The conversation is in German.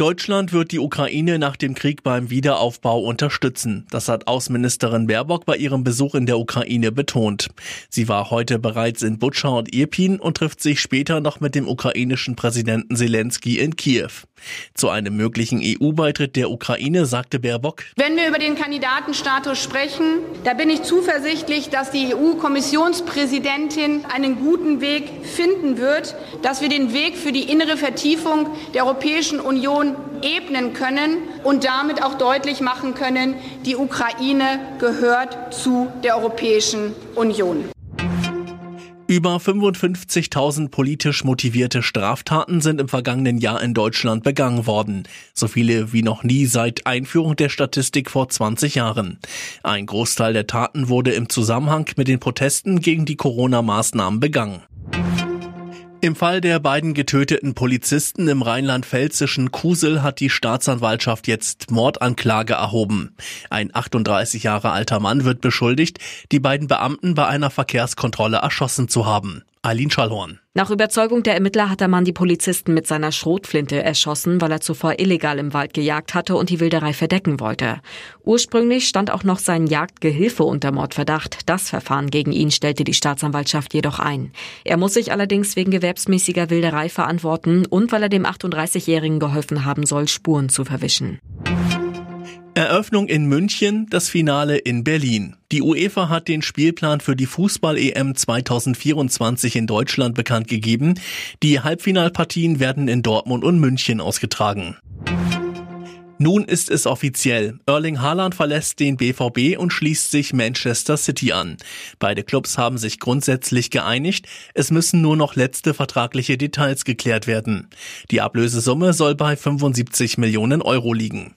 Deutschland wird die Ukraine nach dem Krieg beim Wiederaufbau unterstützen. Das hat Außenministerin Baerbock bei ihrem Besuch in der Ukraine betont. Sie war heute bereits in Butscha und Irpin und trifft sich später noch mit dem ukrainischen Präsidenten Zelensky in Kiew. Zu einem möglichen EU-Beitritt der Ukraine sagte Baerbock, Wenn wir über den Kandidatenstatus sprechen, da bin ich zuversichtlich, dass die EU-Kommissionspräsidentin einen guten Weg finden wird, dass wir den Weg für die innere Vertiefung der Europäischen Union ebnen können und damit auch deutlich machen können, die Ukraine gehört zu der Europäischen Union. Über 55.000 politisch motivierte Straftaten sind im vergangenen Jahr in Deutschland begangen worden. So viele wie noch nie seit Einführung der Statistik vor 20 Jahren. Ein Großteil der Taten wurde im Zusammenhang mit den Protesten gegen die Corona-Maßnahmen begangen. Im Fall der beiden getöteten Polizisten im rheinland-pfälzischen Kusel hat die Staatsanwaltschaft jetzt Mordanklage erhoben. Ein 38 Jahre alter Mann wird beschuldigt, die beiden Beamten bei einer Verkehrskontrolle erschossen zu haben. Eileen Schallhorn. Nach Überzeugung der Ermittler hat der Mann die Polizisten mit seiner Schrotflinte erschossen, weil er zuvor illegal im Wald gejagt hatte und die Wilderei verdecken wollte. Ursprünglich stand auch noch sein Jagdgehilfe unter Mordverdacht. Das Verfahren gegen ihn stellte die Staatsanwaltschaft jedoch ein. Er muss sich allerdings wegen gewerbsmäßiger Wilderei verantworten und weil er dem 38-Jährigen geholfen haben soll, Spuren zu verwischen. Eröffnung in München, das Finale in Berlin. Die UEFA hat den Spielplan für die Fußball-EM 2024 in Deutschland bekannt gegeben. Die Halbfinalpartien werden in Dortmund und München ausgetragen. Nun ist es offiziell. Erling Haaland verlässt den BVB und schließt sich Manchester City an. Beide Clubs haben sich grundsätzlich geeinigt. Es müssen nur noch letzte vertragliche Details geklärt werden. Die Ablösesumme soll bei 75 Millionen Euro liegen.